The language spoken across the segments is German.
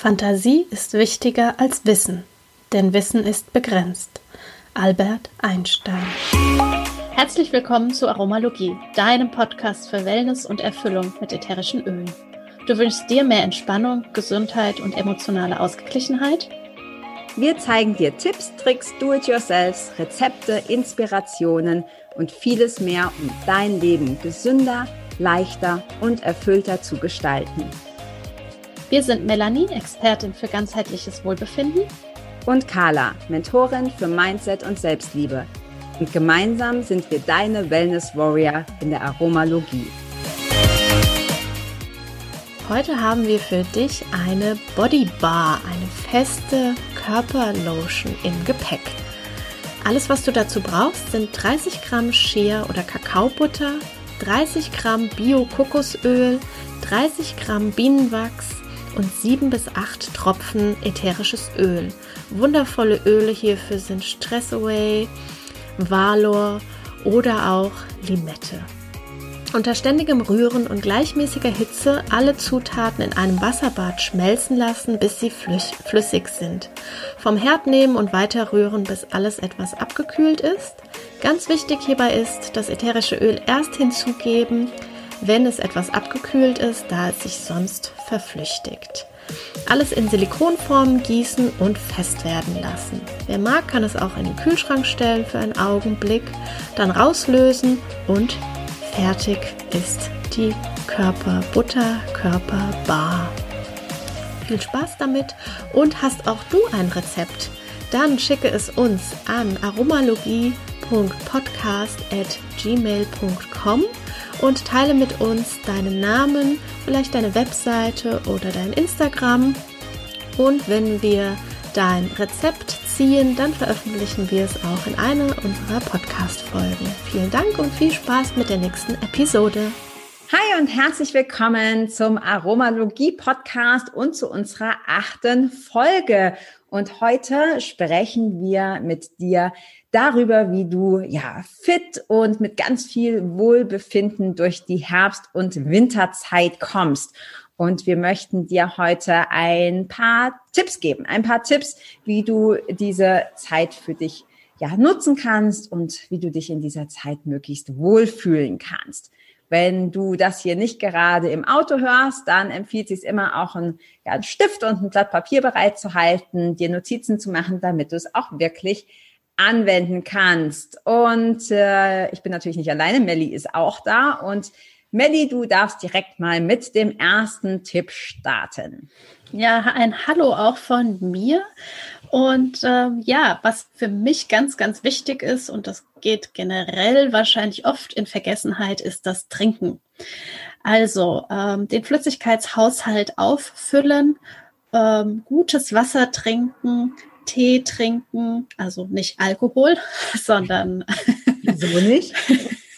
Fantasie ist wichtiger als Wissen, denn Wissen ist begrenzt. Albert Einstein. Herzlich willkommen zu Aromalogie, deinem Podcast für Wellness und Erfüllung mit ätherischen Ölen. Du wünschst dir mehr Entspannung, Gesundheit und emotionale Ausgeglichenheit? Wir zeigen dir Tipps, Tricks, Do-it-yourselfs, Rezepte, Inspirationen und vieles mehr, um dein Leben gesünder, leichter und erfüllter zu gestalten. Wir sind Melanie, Expertin für ganzheitliches Wohlbefinden. Und Carla, Mentorin für Mindset und Selbstliebe. Und gemeinsam sind wir deine Wellness Warrior in der Aromalogie. Heute haben wir für dich eine Body Bar, eine feste Körperlotion im Gepäck. Alles, was du dazu brauchst, sind 30 Gramm Shea oder Kakaobutter, 30 Gramm Bio-Kokosöl, 30 Gramm Bienenwachs, und sieben bis acht Tropfen ätherisches Öl. Wundervolle Öle hierfür sind Stress Away, Valor oder auch Limette. Unter ständigem Rühren und gleichmäßiger Hitze alle Zutaten in einem Wasserbad schmelzen lassen, bis sie flüssig sind. Vom Herd nehmen und weiter rühren, bis alles etwas abgekühlt ist. Ganz wichtig hierbei ist, das ätherische Öl erst hinzugeben, wenn es etwas abgekühlt ist, da es sich sonst verflüchtigt. Alles in Silikonformen gießen und fest werden lassen. Wer mag, kann es auch in den Kühlschrank stellen für einen Augenblick, dann rauslösen und fertig ist die Körperbutter, Körperbar. Viel Spaß damit und hast auch du ein Rezept? Dann schicke es uns an aromalogie.podcast@gmail.com und teile mit uns deinen Namen, vielleicht deine Webseite oder dein Instagram. Und wenn wir dein Rezept ziehen, dann veröffentlichen wir es auch in einer unserer Podcast-Folgen. Vielen Dank und viel Spaß mit der nächsten Episode. Hi und herzlich willkommen zum Aromalogie-Podcast und zu unserer achten Folge. Und heute sprechen wir mit dir darüber, wie du ja fit und mit ganz viel Wohlbefinden durch die Herbst- und Winterzeit kommst. Und wir möchten dir heute ein paar Tipps geben, ein paar Tipps, wie du diese Zeit für dich ja nutzen kannst und wie du dich in dieser Zeit möglichst wohlfühlen kannst. Wenn du das hier nicht gerade im Auto hörst, dann empfiehlt sich immer auch ein, ja, ein Stift und ein Blatt Papier bereit zu halten, dir Notizen zu machen, damit du es auch wirklich anwenden kannst. Und äh, ich bin natürlich nicht alleine, Melli ist auch da. Und Melli, du darfst direkt mal mit dem ersten Tipp starten. Ja, ein Hallo auch von mir. Und ähm, ja, was für mich ganz, ganz wichtig ist, und das geht generell wahrscheinlich oft in Vergessenheit, ist das Trinken. Also ähm, den Flüssigkeitshaushalt auffüllen, ähm, gutes Wasser trinken, Tee trinken, also nicht Alkohol, sondern. Wieso nicht?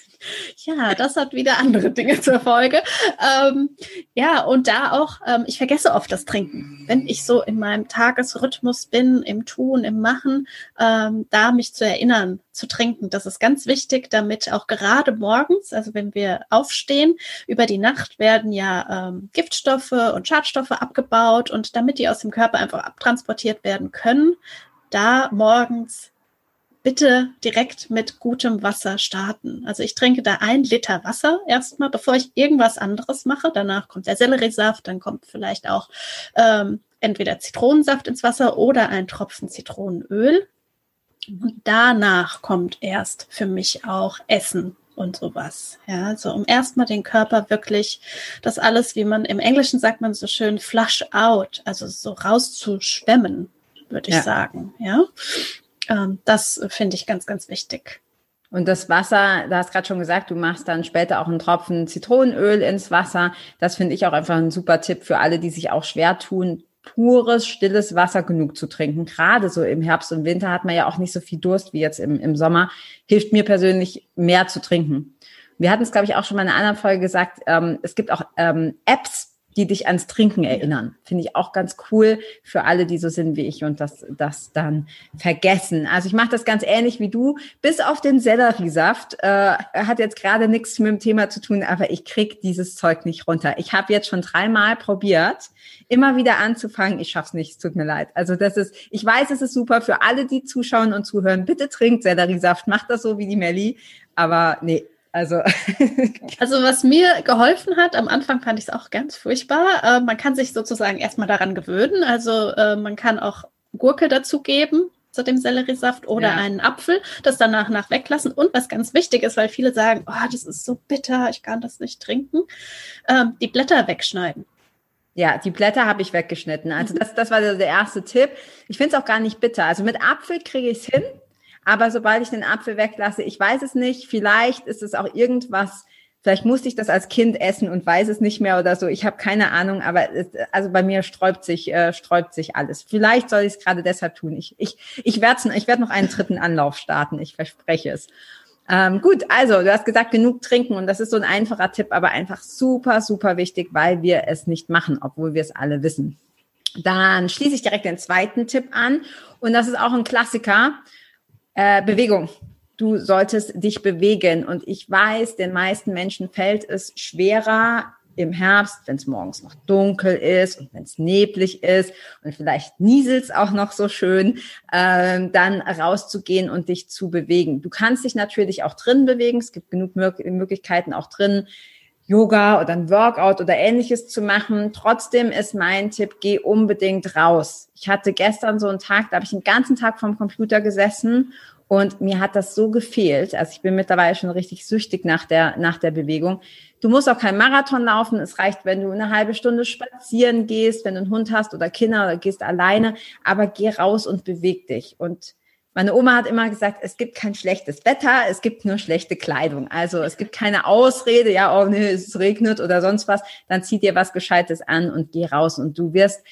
Ja, das hat wieder andere Dinge zur Folge. Ähm, ja, und da auch, ähm, ich vergesse oft das Trinken. Wenn ich so in meinem Tagesrhythmus bin, im Tun, im Machen, ähm, da mich zu erinnern, zu trinken. Das ist ganz wichtig, damit auch gerade morgens, also wenn wir aufstehen, über die Nacht werden ja ähm, Giftstoffe und Schadstoffe abgebaut und damit die aus dem Körper einfach abtransportiert werden können, da morgens bitte direkt mit gutem Wasser starten. Also ich trinke da ein Liter Wasser erstmal, bevor ich irgendwas anderes mache. Danach kommt der Selleriesaft, dann kommt vielleicht auch ähm, entweder Zitronensaft ins Wasser oder ein Tropfen Zitronenöl. Und danach kommt erst für mich auch Essen und sowas. Ja, so um erstmal den Körper wirklich, das alles, wie man im Englischen sagt man so schön, flush out, also so rauszuschwemmen, würde ich ja. sagen. Ja, ähm, das finde ich ganz, ganz wichtig. Und das Wasser, da hast gerade schon gesagt, du machst dann später auch einen Tropfen Zitronenöl ins Wasser. Das finde ich auch einfach ein super Tipp für alle, die sich auch schwer tun, pures, stilles Wasser genug zu trinken. Gerade so im Herbst und Winter hat man ja auch nicht so viel Durst wie jetzt im, im Sommer. Hilft mir persönlich, mehr zu trinken. Wir hatten es, glaube ich, auch schon mal in einer anderen Folge gesagt, ähm, es gibt auch ähm, Apps, die dich ans Trinken erinnern. Finde ich auch ganz cool für alle, die so sind wie ich und das, das dann vergessen. Also ich mache das ganz ähnlich wie du, bis auf den Selleriesaft. Äh, hat jetzt gerade nichts mit dem Thema zu tun, aber ich krieg dieses Zeug nicht runter. Ich habe jetzt schon dreimal probiert, immer wieder anzufangen. Ich schaff's nicht, es tut mir leid. Also das ist, ich weiß, es ist super für alle, die zuschauen und zuhören. Bitte trinkt Selleriesaft, macht das so wie die Melli. Aber nee, also, also was mir geholfen hat, am Anfang fand ich es auch ganz furchtbar. Äh, man kann sich sozusagen erstmal daran gewöhnen. Also äh, man kann auch Gurke dazugeben zu dem Selleriesaft oder ja. einen Apfel, das danach nach weglassen. Und was ganz wichtig ist, weil viele sagen, oh, das ist so bitter, ich kann das nicht trinken, ähm, die Blätter wegschneiden. Ja, die Blätter habe ich weggeschnitten. Also mhm. das, das war der erste Tipp. Ich finde es auch gar nicht bitter. Also mit Apfel kriege ich es hin. Aber sobald ich den Apfel weglasse, ich weiß es nicht, vielleicht ist es auch irgendwas, vielleicht musste ich das als Kind essen und weiß es nicht mehr oder so. Ich habe keine Ahnung, aber es, also bei mir sträubt sich, äh, sträubt sich alles. Vielleicht soll ich es gerade deshalb tun. Ich, ich, ich werde ich werd noch einen dritten Anlauf starten, ich verspreche es. Ähm, gut, also du hast gesagt, genug trinken und das ist so ein einfacher Tipp, aber einfach super, super wichtig, weil wir es nicht machen, obwohl wir es alle wissen. Dann schließe ich direkt den zweiten Tipp an und das ist auch ein Klassiker. Äh, Bewegung. Du solltest dich bewegen. Und ich weiß, den meisten Menschen fällt es schwerer im Herbst, wenn es morgens noch dunkel ist und wenn es neblig ist und vielleicht nieselt es auch noch so schön, ähm, dann rauszugehen und dich zu bewegen. Du kannst dich natürlich auch drin bewegen. Es gibt genug Möglichkeiten auch drin, Yoga oder ein Workout oder ähnliches zu machen. Trotzdem ist mein Tipp, geh unbedingt raus. Ich hatte gestern so einen Tag, da habe ich den ganzen Tag vorm Computer gesessen und mir hat das so gefehlt. Also ich bin mittlerweile schon richtig süchtig nach der, nach der Bewegung. Du musst auch kein Marathon laufen. Es reicht, wenn du eine halbe Stunde spazieren gehst, wenn du einen Hund hast oder Kinder oder gehst alleine. Aber geh raus und beweg dich. Und meine Oma hat immer gesagt, es gibt kein schlechtes Wetter, es gibt nur schlechte Kleidung. Also es gibt keine Ausrede, ja, oh nee, es regnet oder sonst was. Dann zieh dir was Gescheites an und geh raus. Und du wirst,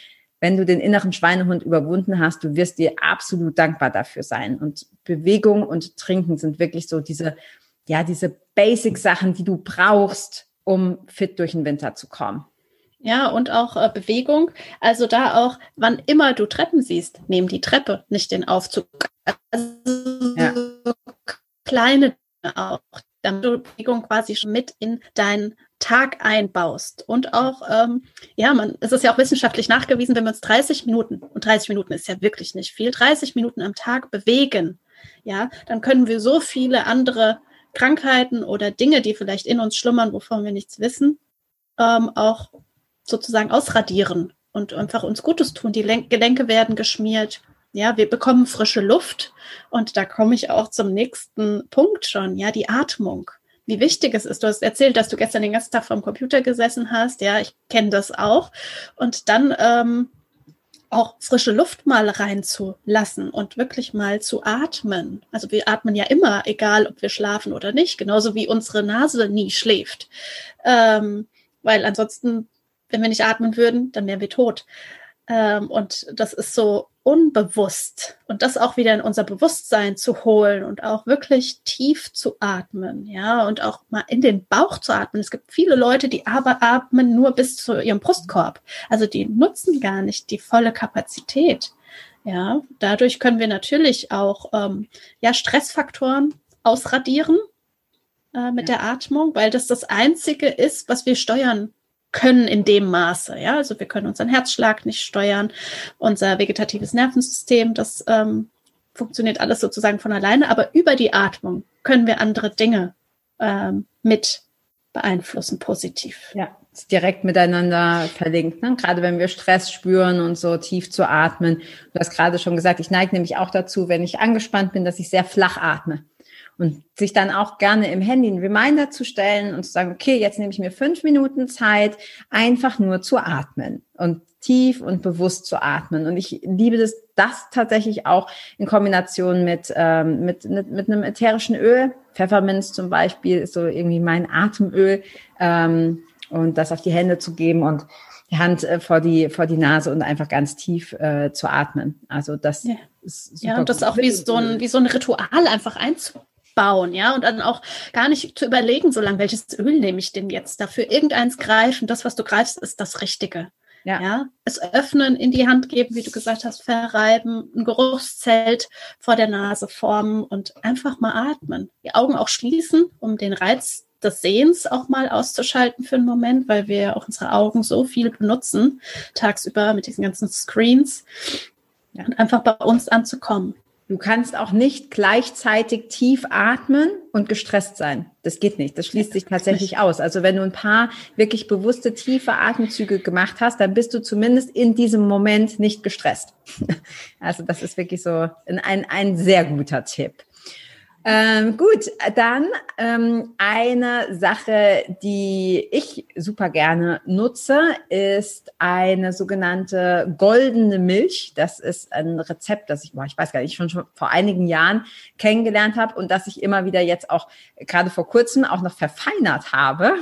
wenn du den inneren Schweinehund überwunden hast, du wirst dir absolut dankbar dafür sein. Und Bewegung und Trinken sind wirklich so diese, ja, diese Basic-Sachen, die du brauchst, um fit durch den Winter zu kommen. Ja, und auch äh, Bewegung. Also da auch, wann immer du Treppen siehst, nehmen die Treppe, nicht den Aufzug. Also ja. kleine auch, damit du Bewegung quasi schon mit in deinen Tag einbaust. Und auch, ähm, ja, man, es ist ja auch wissenschaftlich nachgewiesen, wenn wir uns 30 Minuten, und 30 Minuten ist ja wirklich nicht viel, 30 Minuten am Tag bewegen, ja, dann können wir so viele andere Krankheiten oder Dinge, die vielleicht in uns schlummern, wovon wir nichts wissen, ähm, auch sozusagen ausradieren und einfach uns Gutes tun. Die Gelenke werden geschmiert. Ja, wir bekommen frische Luft. Und da komme ich auch zum nächsten Punkt schon. Ja, die Atmung. Wie wichtig es ist. Du hast erzählt, dass du gestern den ganzen Tag vom Computer gesessen hast. Ja, ich kenne das auch. Und dann ähm, auch frische Luft mal reinzulassen und wirklich mal zu atmen. Also wir atmen ja immer, egal ob wir schlafen oder nicht, genauso wie unsere Nase nie schläft. Ähm, weil ansonsten wenn wir nicht atmen würden, dann wären wir tot. Ähm, und das ist so unbewusst. Und das auch wieder in unser Bewusstsein zu holen und auch wirklich tief zu atmen, ja, und auch mal in den Bauch zu atmen. Es gibt viele Leute, die aber atmen nur bis zu ihrem Brustkorb. Also die nutzen gar nicht die volle Kapazität. Ja, dadurch können wir natürlich auch ähm, ja, Stressfaktoren ausradieren äh, mit ja. der Atmung, weil das das Einzige ist, was wir steuern können in dem Maße. Ja, also wir können unseren Herzschlag nicht steuern, unser vegetatives Nervensystem, das ähm, funktioniert alles sozusagen von alleine, aber über die Atmung können wir andere Dinge ähm, mit beeinflussen, positiv. Ja, ist direkt miteinander verlinkt. Ne? Gerade wenn wir Stress spüren und so tief zu atmen. Du hast gerade schon gesagt, ich neige nämlich auch dazu, wenn ich angespannt bin, dass ich sehr flach atme. Und sich dann auch gerne im Handy einen Reminder zu stellen und zu sagen, okay, jetzt nehme ich mir fünf Minuten Zeit, einfach nur zu atmen und tief und bewusst zu atmen. Und ich liebe das, das tatsächlich auch in Kombination mit, ähm, mit, mit, mit einem ätherischen Öl. Pfefferminz zum Beispiel ist so irgendwie mein Atemöl. Ähm, und das auf die Hände zu geben und die Hand äh, vor die vor die Nase und einfach ganz tief äh, zu atmen. Also das ja. ist super Ja, und das gut. auch wie so ein wie so ein Ritual einfach einzu bauen, ja, und dann auch gar nicht zu überlegen, so lange, welches Öl nehme ich denn jetzt dafür? Irgendeins greifen, das, was du greifst, ist das Richtige. Ja. ja. Es öffnen, in die Hand geben, wie du gesagt hast, verreiben, ein Geruchszelt vor der Nase formen und einfach mal atmen. Die Augen auch schließen, um den Reiz des Sehens auch mal auszuschalten für einen Moment, weil wir auch unsere Augen so viel benutzen, tagsüber mit diesen ganzen Screens. Ja. Und einfach bei uns anzukommen. Du kannst auch nicht gleichzeitig tief atmen und gestresst sein. Das geht nicht. Das schließt sich tatsächlich aus. Also wenn du ein paar wirklich bewusste tiefe Atemzüge gemacht hast, dann bist du zumindest in diesem Moment nicht gestresst. Also das ist wirklich so ein, ein sehr guter Tipp. Ähm, gut, dann ähm, eine Sache, die ich super gerne nutze, ist eine sogenannte goldene Milch. Das ist ein Rezept, das ich, boah, ich weiß gar nicht, schon, schon vor einigen Jahren kennengelernt habe und das ich immer wieder jetzt auch gerade vor kurzem auch noch verfeinert habe.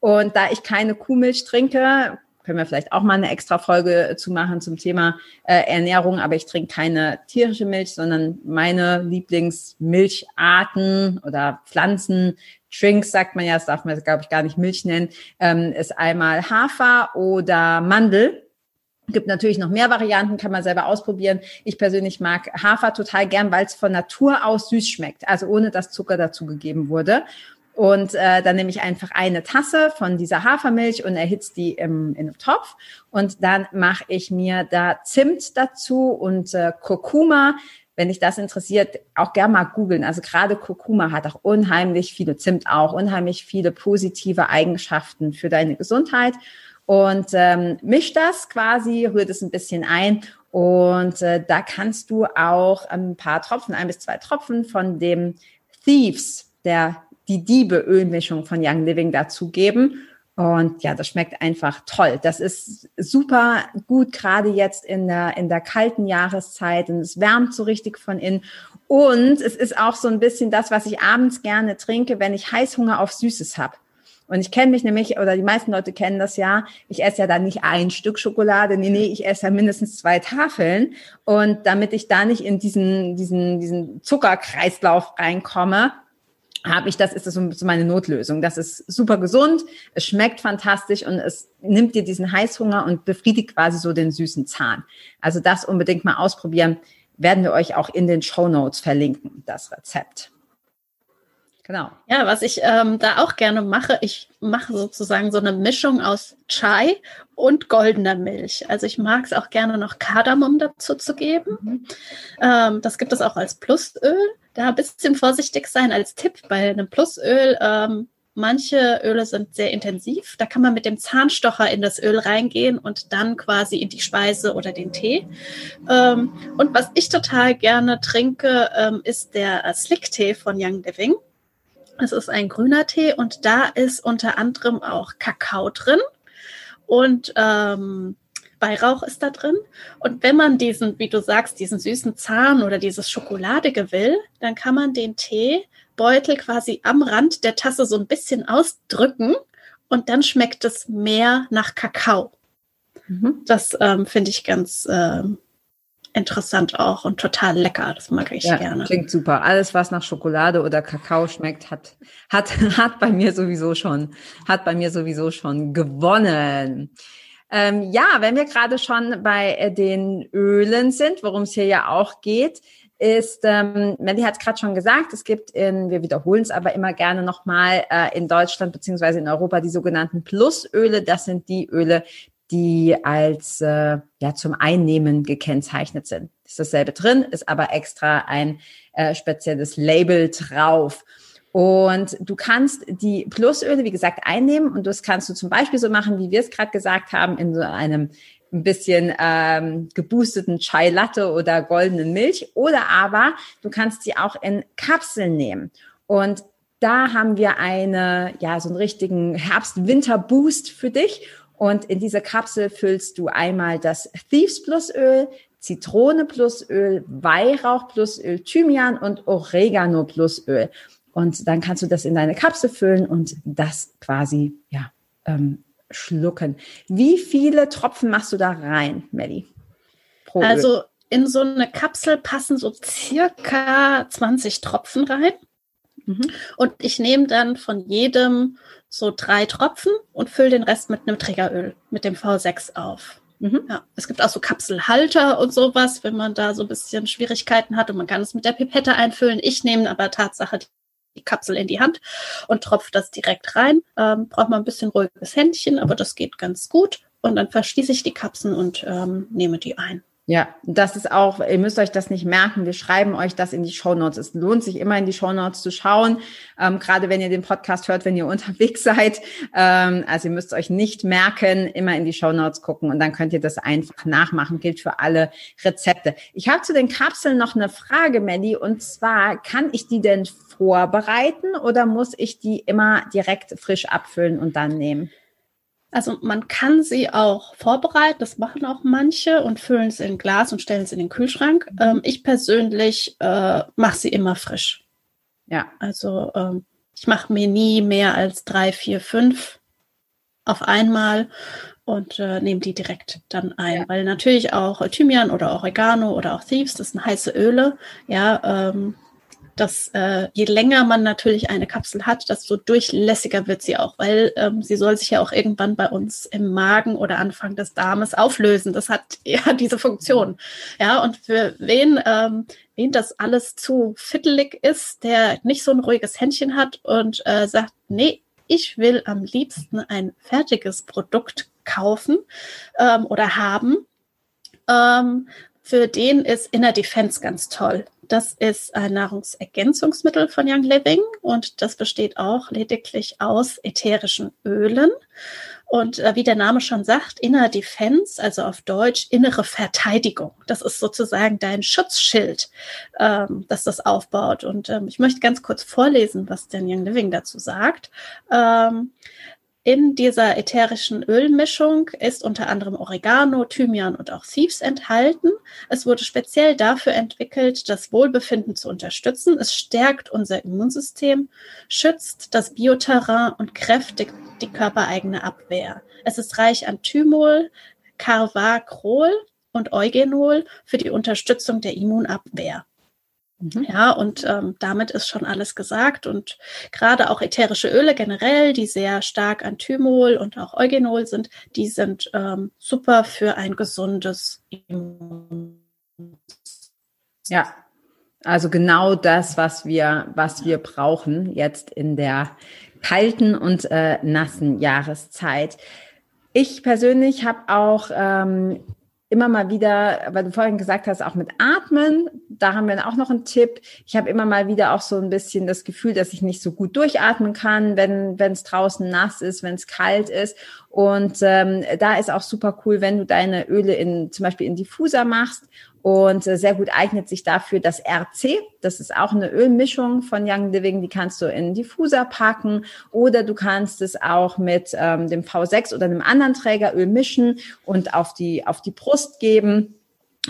Und da ich keine Kuhmilch trinke, können wir vielleicht auch mal eine extra Folge äh, zu machen zum Thema äh, Ernährung, aber ich trinke keine tierische Milch, sondern meine Lieblingsmilcharten oder Pflanzen, Drinks sagt man ja, das darf man glaube ich gar nicht Milch nennen, ähm, ist einmal Hafer oder Mandel. Gibt natürlich noch mehr Varianten, kann man selber ausprobieren. Ich persönlich mag Hafer total gern, weil es von Natur aus süß schmeckt, also ohne dass Zucker dazugegeben wurde. Und äh, dann nehme ich einfach eine Tasse von dieser Hafermilch und erhitze die im, in einem Topf. Und dann mache ich mir da Zimt dazu und äh, Kurkuma. Wenn dich das interessiert, auch gerne mal googeln. Also gerade Kurkuma hat auch unheimlich viele, Zimt auch, unheimlich viele positive Eigenschaften für deine Gesundheit. Und ähm, misch das quasi, rührt es ein bisschen ein und äh, da kannst du auch ein paar Tropfen, ein bis zwei Tropfen von dem Thieves, der die Diebe-Ölmischung von Young Living dazugeben. Und ja, das schmeckt einfach toll. Das ist super gut, gerade jetzt in der, in der kalten Jahreszeit. Und es wärmt so richtig von innen. Und es ist auch so ein bisschen das, was ich abends gerne trinke, wenn ich Heißhunger auf Süßes habe. Und ich kenne mich nämlich, oder die meisten Leute kennen das ja, ich esse ja dann nicht ein Stück Schokolade, nee, nee, ich esse ja mindestens zwei Tafeln. Und damit ich da nicht in diesen, diesen, diesen Zuckerkreislauf reinkomme, habe ich das, ist das so meine Notlösung. Das ist super gesund, es schmeckt fantastisch und es nimmt dir diesen Heißhunger und befriedigt quasi so den süßen Zahn. Also das unbedingt mal ausprobieren. Werden wir euch auch in den Show Notes verlinken, das Rezept. Genau. Ja, was ich ähm, da auch gerne mache, ich mache sozusagen so eine Mischung aus Chai und goldener Milch. Also ich mag es auch gerne noch Kardamom dazu zu geben. Mhm. Ähm, das gibt es auch als Plusöl. Da ein bisschen vorsichtig sein als Tipp bei einem Plusöl. Ähm, manche Öle sind sehr intensiv. Da kann man mit dem Zahnstocher in das Öl reingehen und dann quasi in die Speise oder den Tee. Ähm, und was ich total gerne trinke, ähm, ist der Slick-Tee von Young Living. Es ist ein grüner Tee und da ist unter anderem auch Kakao drin und ähm, Weihrauch ist da drin. Und wenn man diesen, wie du sagst, diesen süßen Zahn oder dieses Schokoladige will, dann kann man den Teebeutel quasi am Rand der Tasse so ein bisschen ausdrücken und dann schmeckt es mehr nach Kakao. Mhm. Das ähm, finde ich ganz ähm, interessant auch und total lecker. Das mag ich ja, gerne. Klingt super. Alles, was nach Schokolade oder Kakao schmeckt, hat, hat, hat bei mir sowieso schon, hat bei mir sowieso schon gewonnen. Ähm, ja, wenn wir gerade schon bei äh, den Ölen sind, worum es hier ja auch geht, ist, ähm, Melly hat es gerade schon gesagt, es gibt in, wir wiederholen es aber immer gerne nochmal, äh, in Deutschland beziehungsweise in Europa die sogenannten Plusöle. Das sind die Öle, die als äh, ja zum Einnehmen gekennzeichnet sind. Ist dasselbe drin, ist aber extra ein äh, spezielles Label drauf. Und du kannst die Plusöle, wie gesagt, einnehmen und das kannst du zum Beispiel so machen, wie wir es gerade gesagt haben, in so einem ein bisschen ähm, geboosteten Chai Latte oder goldenen Milch. Oder aber du kannst sie auch in Kapseln nehmen. Und da haben wir eine, ja, so einen richtigen Herbst-Winter-Boost für dich. Und in diese Kapsel füllst du einmal das Thieves Plus Öl, Zitrone Plus Öl, Weihrauch Plus Öl, Thymian und Oregano Plus Öl. Und dann kannst du das in deine Kapsel füllen und das quasi, ja, ähm, schlucken. Wie viele Tropfen machst du da rein, Melly? Also in so eine Kapsel passen so circa 20 Tropfen rein. Mhm. Und ich nehme dann von jedem so drei Tropfen und fülle den Rest mit einem Trägeröl, mit dem V6 auf. Mhm. Ja, es gibt auch so Kapselhalter und sowas, wenn man da so ein bisschen Schwierigkeiten hat und man kann es mit der Pipette einfüllen. Ich nehme aber Tatsache die Kapsel in die Hand und tropfe das direkt rein. Ähm, braucht man ein bisschen ruhiges Händchen, aber das geht ganz gut. Und dann verschließe ich die Kapseln und ähm, nehme die ein. Ja, das ist auch, ihr müsst euch das nicht merken. Wir schreiben euch das in die Show Notes. Es lohnt sich immer in die Show Notes zu schauen, ähm, gerade wenn ihr den Podcast hört, wenn ihr unterwegs seid. Ähm, also ihr müsst euch nicht merken, immer in die Show Notes gucken und dann könnt ihr das einfach nachmachen. Gilt für alle Rezepte. Ich habe zu den Kapseln noch eine Frage, Melly, und zwar, kann ich die denn vorbereiten oder muss ich die immer direkt frisch abfüllen und dann nehmen? Also man kann sie auch vorbereiten, das machen auch manche und füllen sie in Glas und stellen sie in den Kühlschrank. Mhm. Ähm, ich persönlich äh, mache sie immer frisch. Ja. Also ähm, ich mache mir nie mehr als drei, vier, fünf auf einmal und äh, nehme die direkt dann ein, ja. weil natürlich auch Thymian oder Oregano oder auch Thieves, das sind heiße Öle, ja, ähm, dass äh, je länger man natürlich eine Kapsel hat, desto durchlässiger wird sie auch, weil ähm, sie soll sich ja auch irgendwann bei uns im Magen oder Anfang des Darmes auflösen. Das hat ja diese Funktion. Ja, und für wen, ähm, wen das alles zu fittelig ist, der nicht so ein ruhiges Händchen hat und äh, sagt, nee, ich will am liebsten ein fertiges Produkt kaufen ähm, oder haben. Ähm, für den ist Inner Defense ganz toll. Das ist ein Nahrungsergänzungsmittel von Young Living und das besteht auch lediglich aus ätherischen Ölen. Und äh, wie der Name schon sagt, Inner Defense, also auf Deutsch innere Verteidigung. Das ist sozusagen dein Schutzschild, ähm, dass das aufbaut. Und ähm, ich möchte ganz kurz vorlesen, was denn Young Living dazu sagt. Ähm, in dieser ätherischen Ölmischung ist unter anderem Oregano, Thymian und auch Thieves enthalten. Es wurde speziell dafür entwickelt, das Wohlbefinden zu unterstützen. Es stärkt unser Immunsystem, schützt das Bioterrain und kräftigt die körpereigene Abwehr. Es ist reich an Thymol, Carvacrol und Eugenol für die Unterstützung der Immunabwehr. Mhm. Ja, und ähm, damit ist schon alles gesagt. Und gerade auch ätherische Öle generell, die sehr stark an Thymol und auch Eugenol sind, die sind ähm, super für ein gesundes. Ja, also genau das, was wir, was wir brauchen jetzt in der kalten und äh, nassen Jahreszeit. Ich persönlich habe auch ähm, immer mal wieder, weil du vorhin gesagt hast, auch mit Atmen, da haben wir auch noch einen Tipp. Ich habe immer mal wieder auch so ein bisschen das Gefühl, dass ich nicht so gut durchatmen kann, wenn wenn es draußen nass ist, wenn es kalt ist. Und ähm, da ist auch super cool, wenn du deine Öle in zum Beispiel in Diffuser machst und äh, sehr gut eignet sich dafür das RC. Das ist auch eine Ölmischung von Young Living. Die kannst du in Diffuser packen oder du kannst es auch mit ähm, dem V6 oder einem anderen Trägeröl mischen und auf die, auf die Brust geben.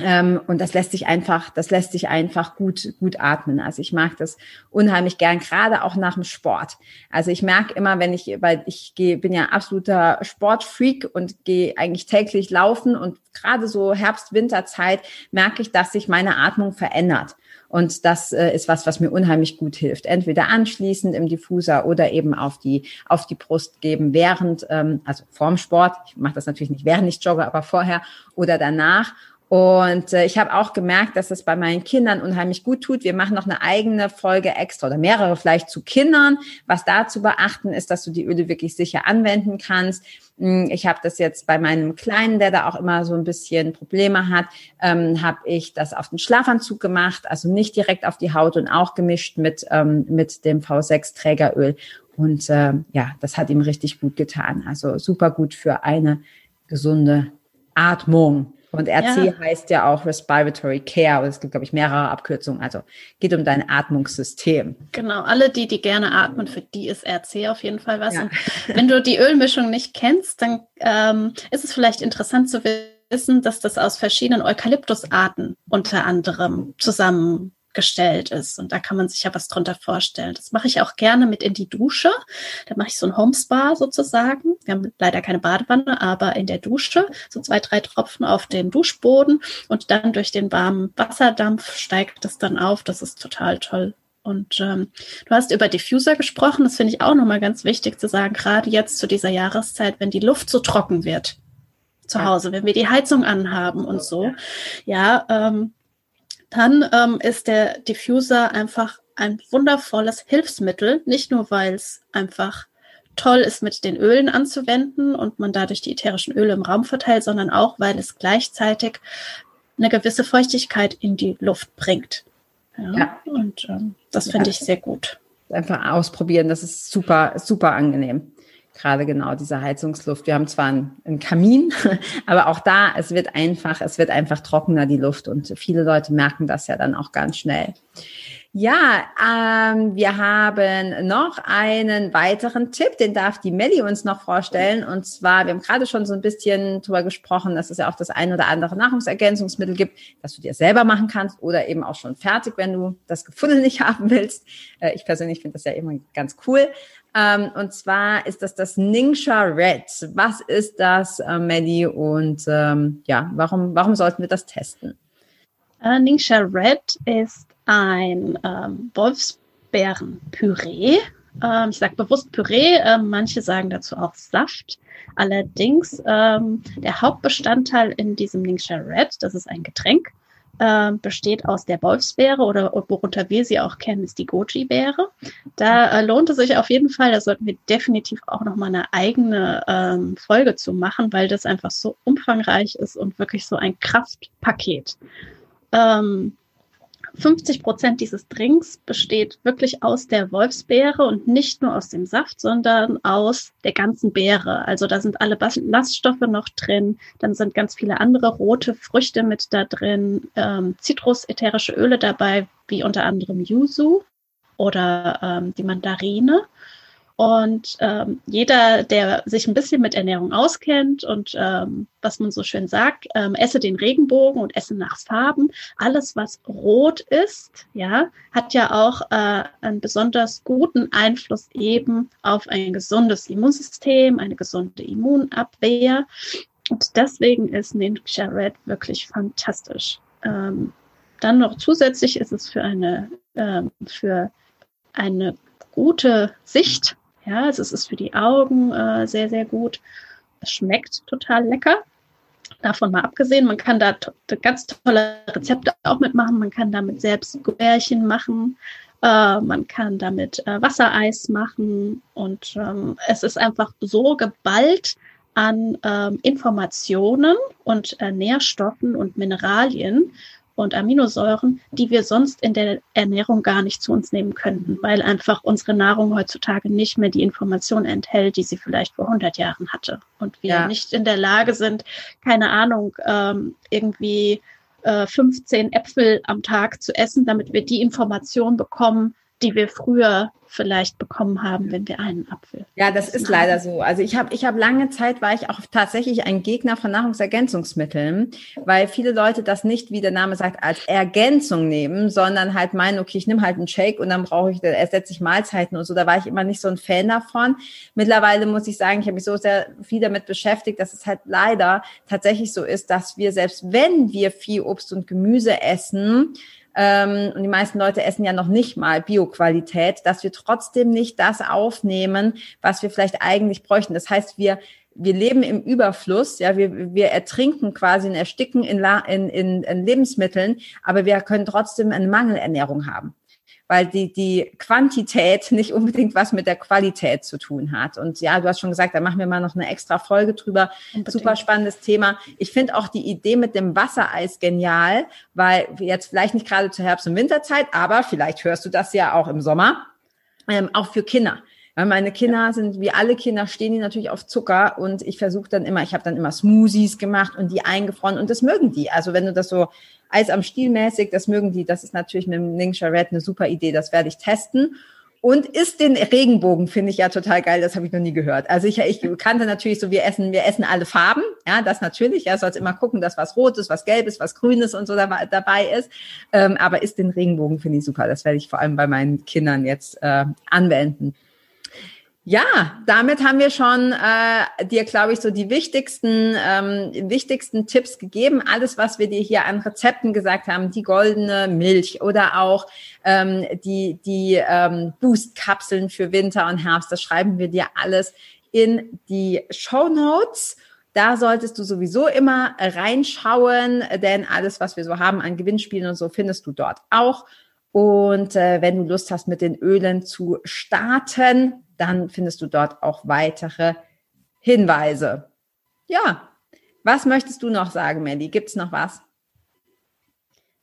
Ähm, und das lässt sich einfach, das lässt sich einfach gut, gut atmen. Also ich mag das unheimlich gern, gerade auch nach dem Sport. Also ich merke immer, wenn ich, weil ich gehe, bin ja absoluter Sportfreak und gehe eigentlich täglich laufen und gerade so Herbst-Winterzeit merke ich, dass sich meine Atmung verändert. Und das äh, ist was, was mir unheimlich gut hilft. Entweder anschließend im Diffuser oder eben auf die, auf die Brust geben, während, ähm, also vorm Sport. Ich mache das natürlich nicht während ich jogge, aber vorher oder danach. Und äh, ich habe auch gemerkt, dass es bei meinen Kindern unheimlich gut tut. Wir machen noch eine eigene Folge extra oder mehrere vielleicht zu Kindern. Was da zu beachten ist, dass du die Öle wirklich sicher anwenden kannst. Hm, ich habe das jetzt bei meinem Kleinen, der da auch immer so ein bisschen Probleme hat, ähm, habe ich das auf den Schlafanzug gemacht, also nicht direkt auf die Haut und auch gemischt mit, ähm, mit dem V6-Trägeröl. Und äh, ja, das hat ihm richtig gut getan. Also super gut für eine gesunde Atmung. Und RC ja. heißt ja auch Respiratory Care. Und es gibt, glaube ich, mehrere Abkürzungen. Also geht um dein Atmungssystem. Genau, alle, die, die gerne atmen, für die ist RC auf jeden Fall was. Ja. Und wenn du die Ölmischung nicht kennst, dann ähm, ist es vielleicht interessant zu wissen, dass das aus verschiedenen Eukalyptusarten unter anderem zusammen gestellt ist. Und da kann man sich ja was drunter vorstellen. Das mache ich auch gerne mit in die Dusche. Da mache ich so ein Homespa sozusagen. Wir haben leider keine Badewanne, aber in der Dusche so zwei, drei Tropfen auf den Duschboden und dann durch den warmen Wasserdampf steigt das dann auf. Das ist total toll Und ähm, du hast über Diffuser gesprochen, das finde ich auch nochmal ganz wichtig zu sagen, gerade jetzt zu dieser Jahreszeit, wenn die Luft so trocken wird zu Hause, wenn wir die Heizung anhaben und so, ja, ähm, dann ähm, ist der Diffuser einfach ein wundervolles Hilfsmittel, nicht nur weil es einfach toll ist, mit den Ölen anzuwenden und man dadurch die ätherischen Öle im Raum verteilt, sondern auch, weil es gleichzeitig eine gewisse Feuchtigkeit in die Luft bringt. Ja, ja. Und ähm, das finde ja. ich sehr gut. Einfach ausprobieren, das ist super, super angenehm. Gerade genau diese Heizungsluft. Wir haben zwar einen, einen Kamin, aber auch da, es wird einfach, es wird einfach trockener, die Luft. Und viele Leute merken das ja dann auch ganz schnell. Ja, ähm, wir haben noch einen weiteren Tipp, den darf die Melli uns noch vorstellen. Und zwar, wir haben gerade schon so ein bisschen drüber gesprochen, dass es ja auch das ein oder andere Nahrungsergänzungsmittel gibt, das du dir selber machen kannst oder eben auch schon fertig, wenn du das Gefunden nicht haben willst. Äh, ich persönlich finde das ja immer ganz cool. Ähm, und zwar ist das das Ningxia Red. Was ist das, äh, Melli? Und ähm, ja, warum, warum sollten wir das testen? Uh, Ningxia Red ist ein ähm, Wolfsbeerenpüree. Ähm, ich sage bewusst Püree, äh, manche sagen dazu auch Saft. Allerdings ähm, der Hauptbestandteil in diesem Ningxia Red, das ist ein Getränk, äh, besteht aus der Wolfsbeere oder worunter wir sie auch kennen, ist die Goji-Beere. Da äh, lohnt es sich auf jeden Fall, da sollten wir definitiv auch nochmal eine eigene ähm, Folge zu machen, weil das einfach so umfangreich ist und wirklich so ein Kraftpaket. Ähm, 50 Prozent dieses Drinks besteht wirklich aus der Wolfsbeere und nicht nur aus dem Saft, sondern aus der ganzen Beere. Also da sind alle Ballaststoffe noch drin, dann sind ganz viele andere rote Früchte mit da drin, ähm, Zitrus-ätherische Öle dabei, wie unter anderem Yuzu oder ähm, die Mandarine. Und ähm, jeder, der sich ein bisschen mit Ernährung auskennt und ähm, was man so schön sagt, ähm, esse den Regenbogen und esse nach Farben. Alles, was rot ist, ja, hat ja auch äh, einen besonders guten Einfluss eben auf ein gesundes Immunsystem, eine gesunde Immunabwehr. Und deswegen ist Ninja Red wirklich fantastisch. Ähm, dann noch zusätzlich ist es für eine, ähm, für eine gute Sicht ja, also es ist für die Augen äh, sehr, sehr gut. Es schmeckt total lecker. Davon mal abgesehen, man kann da ganz tolle Rezepte auch mitmachen. Man kann damit selbst Gummärchen machen. Äh, man kann damit äh, Wassereis machen. Und ähm, es ist einfach so geballt an ähm, Informationen und äh, Nährstoffen und Mineralien, und Aminosäuren, die wir sonst in der Ernährung gar nicht zu uns nehmen könnten, weil einfach unsere Nahrung heutzutage nicht mehr die Information enthält, die sie vielleicht vor 100 Jahren hatte. Und wir ja. nicht in der Lage sind, keine Ahnung, ähm, irgendwie äh, 15 Äpfel am Tag zu essen, damit wir die Information bekommen, die wir früher vielleicht bekommen haben, wenn wir einen Apfel. Ja, das ist leider so. Also ich habe ich habe lange Zeit war ich auch tatsächlich ein Gegner von Nahrungsergänzungsmitteln, weil viele Leute das nicht, wie der Name sagt, als Ergänzung nehmen, sondern halt meinen, okay, ich nehme halt einen Shake und dann brauche ich, ersetze ich Mahlzeiten und so. Da war ich immer nicht so ein Fan davon. Mittlerweile muss ich sagen, ich habe mich so sehr viel damit beschäftigt, dass es halt leider tatsächlich so ist, dass wir selbst wenn wir viel Obst und Gemüse essen, ähm, und die meisten Leute essen ja noch nicht mal Bioqualität, dass wir trotzdem nicht das aufnehmen, was wir vielleicht eigentlich bräuchten. Das heißt, wir wir leben im Überfluss, ja, wir, wir ertrinken quasi und ersticken in, in, in, in Lebensmitteln, aber wir können trotzdem eine Mangelernährung haben weil die, die Quantität nicht unbedingt was mit der Qualität zu tun hat. Und ja, du hast schon gesagt, da machen wir mal noch eine extra Folge drüber. Unbedingt. Super spannendes Thema. Ich finde auch die Idee mit dem Wassereis genial, weil jetzt vielleicht nicht gerade zur Herbst- und Winterzeit, aber vielleicht hörst du das ja auch im Sommer, ähm, auch für Kinder. Weil meine Kinder sind, wie alle Kinder, stehen die natürlich auf Zucker und ich versuche dann immer, ich habe dann immer Smoothies gemacht und die eingefroren und das mögen die. Also wenn du das so Eis am Stiel mäßig, das mögen die, das ist natürlich mit dem Ningxia Red eine super Idee, das werde ich testen. Und ist den Regenbogen, finde ich ja total geil, das habe ich noch nie gehört. Also ich, ich kannte natürlich so, wir essen, wir essen alle Farben, ja, das natürlich, ja, sollst immer gucken, dass was Rotes, was Gelbes, was Grünes und so dabei ist. Ähm, aber ist den Regenbogen, finde ich super, das werde ich vor allem bei meinen Kindern jetzt äh, anwenden. Ja, damit haben wir schon äh, dir, glaube ich, so die wichtigsten, ähm, wichtigsten Tipps gegeben. Alles, was wir dir hier an Rezepten gesagt haben, die goldene Milch oder auch ähm, die, die ähm, Boost-Kapseln für Winter und Herbst, das schreiben wir dir alles in die Show Notes. Da solltest du sowieso immer reinschauen, denn alles, was wir so haben an Gewinnspielen und so, findest du dort auch. Und äh, wenn du Lust hast, mit den Ölen zu starten, dann findest du dort auch weitere Hinweise. Ja, was möchtest du noch sagen, Mandy? Gibt es noch was?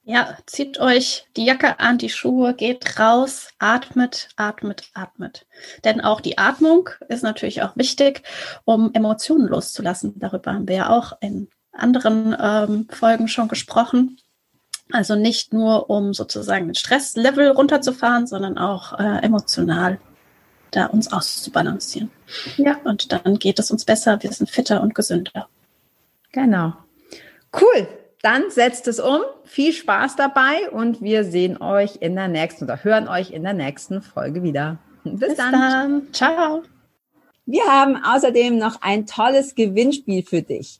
Ja, zieht euch die Jacke an, die Schuhe, geht raus, atmet, atmet, atmet. Denn auch die Atmung ist natürlich auch wichtig, um Emotionen loszulassen. Darüber haben wir ja auch in anderen ähm, Folgen schon gesprochen. Also nicht nur, um sozusagen den Stresslevel runterzufahren, sondern auch äh, emotional da uns auszubalancieren. Ja. Und dann geht es uns besser, wir sind fitter und gesünder. Genau. Cool. Dann setzt es um. Viel Spaß dabei und wir sehen euch in der nächsten oder hören euch in der nächsten Folge wieder. Bis, Bis dann. dann. Ciao. Wir haben außerdem noch ein tolles Gewinnspiel für dich.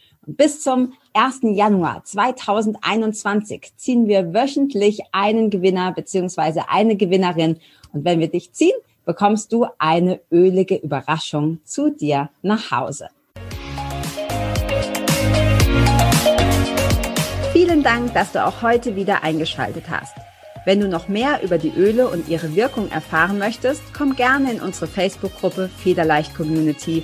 Bis zum 1. Januar 2021 ziehen wir wöchentlich einen Gewinner beziehungsweise eine Gewinnerin. Und wenn wir dich ziehen, bekommst du eine ölige Überraschung zu dir nach Hause. Vielen Dank, dass du auch heute wieder eingeschaltet hast. Wenn du noch mehr über die Öle und ihre Wirkung erfahren möchtest, komm gerne in unsere Facebook-Gruppe Federleicht Community